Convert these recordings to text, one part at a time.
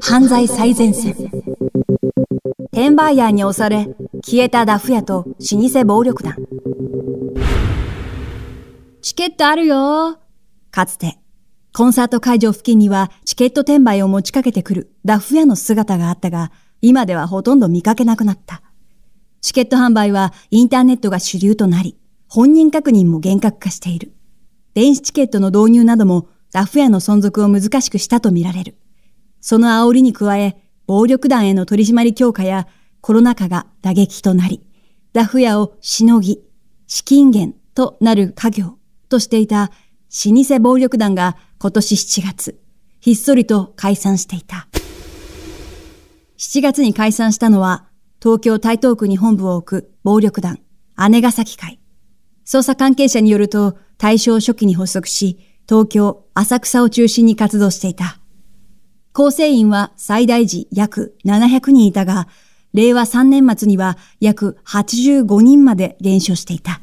犯罪最前線。転売ヤーに押され、消えたダフ屋と老舗暴力団。チケットあるよかつて、コンサート会場付近にはチケット転売を持ちかけてくるダフ屋の姿があったが、今ではほとんど見かけなくなった。チケット販売はインターネットが主流となり、本人確認も厳格化している。電子チケットの導入などもダフ屋の存続を難しくしたとみられる。その煽りに加え、暴力団への取り締まり強化やコロナ禍が打撃となり、ダフ屋をしのぎ、資金源となる家業としていた老舗暴力団が今年7月、ひっそりと解散していた。7月に解散したのは、東京台東区に本部を置く暴力団、姉ヶ崎会。捜査関係者によると、大正初期に発足し、東京、浅草を中心に活動していた。構成員は最大時約700人いたが、令和3年末には約85人まで減少していた。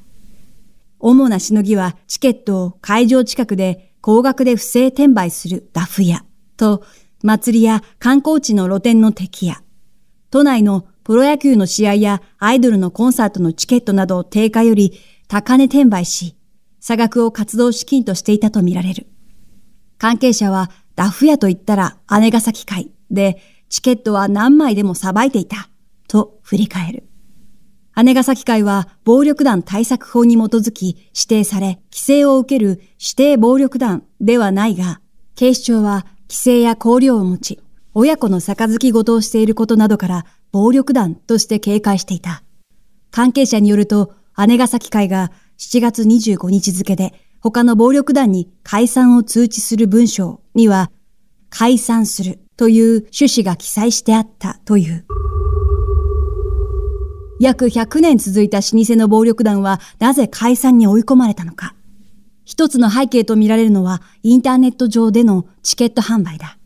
主なしのぎはチケットを会場近くで高額で不正転売するダフ屋と、祭りや観光地の露店の敵屋、都内のプロ野球の試合やアイドルのコンサートのチケットなどを定価より高値転売し、差額を活動資金としていたとみられる。関係者は、ダフ屋と言ったら姉ヶ崎会で、チケットは何枚でもさばいていた、と振り返る。姉ヶ崎会は暴力団対策法に基づき指定され、規制を受ける指定暴力団ではないが、警視庁は規制や考慮を持ち、親子の杯ごとをしていることなどから暴力団として警戒していた。関係者によると、姉ヶ崎会が7月25日付で他の暴力団に解散を通知する文章には、解散するという趣旨が記載してあったという。約100年続いた老舗の暴力団はなぜ解散に追い込まれたのか。一つの背景とみられるのはインターネット上でのチケット販売だ。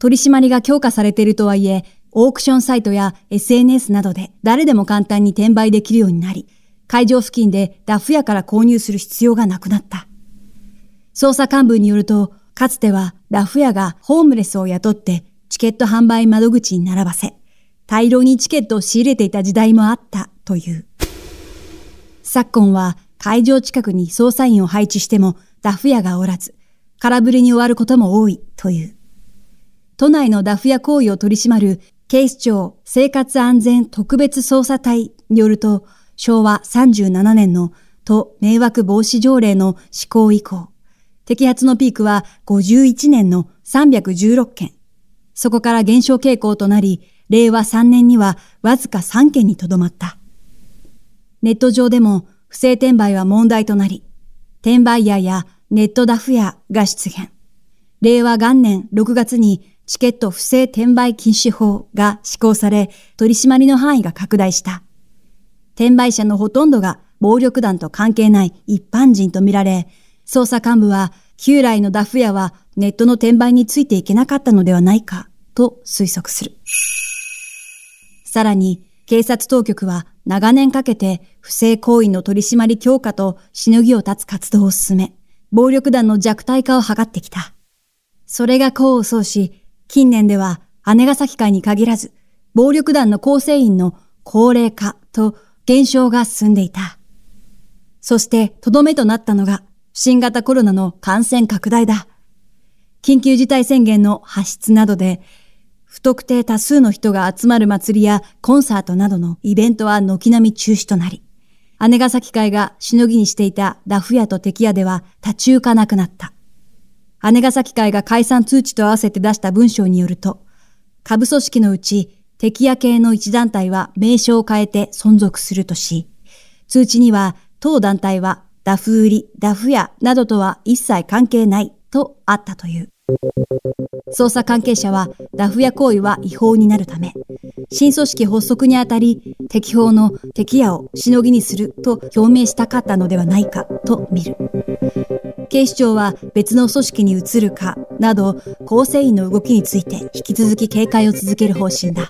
取り締まりが強化されているとはいえ、オークションサイトや SNS などで誰でも簡単に転売できるようになり、会場付近でダフ屋から購入する必要がなくなった。捜査幹部によると、かつてはラフ屋がホームレスを雇ってチケット販売窓口に並ばせ、大量にチケットを仕入れていた時代もあったという。昨今は会場近くに捜査員を配置してもダフ屋がおらず、空振りに終わることも多いという。都内のダフ屋行為を取り締まる警視庁生活安全特別捜査隊によると、昭和37年の都迷惑防止条例の施行以降、摘発のピークは51年の316件。そこから減少傾向となり、令和3年にはわずか3件にとどまった。ネット上でも不正転売は問題となり、転売ヤーやネットダフ屋が出現。令和元年6月にチケット不正転売禁止法が施行され、取り締まりの範囲が拡大した。転売者のほとんどが暴力団と関係ない一般人とみられ、捜査幹部は旧来のダフ屋はネットの転売についていけなかったのではないかと推測する。さらに、警察当局は長年かけて不正行為の取り締まり強化としのぎを立つ活動を進め、暴力団の弱体化を図ってきた。それが功を奏し、近年では姉ヶ崎会に限らず、暴力団の構成員の高齢化と減少が進んでいた。そして、とどめとなったのが、新型コロナの感染拡大だ。緊急事態宣言の発出などで、不特定多数の人が集まる祭りやコンサートなどのイベントは軒並み中止となり、姉ヶ崎会がしのぎにしていたダフ屋と敵屋では立ち行かなくなった。姉ヶ崎会が解散通知と合わせて出した文章によると、下部組織のうち、敵屋系の一団体は名称を変えて存続するとし、通知には当団体はダフ売り、ダフ屋などとは一切関係ないとあったという。捜査関係者はダフ屋行為は違法になるため、新組織発足にあたり、適法の敵屋をしのぎにすると表明したかったのではないかと見る。警視庁は別の組織に移るかなど構成員の動きについて引き続き警戒を続ける方針だ。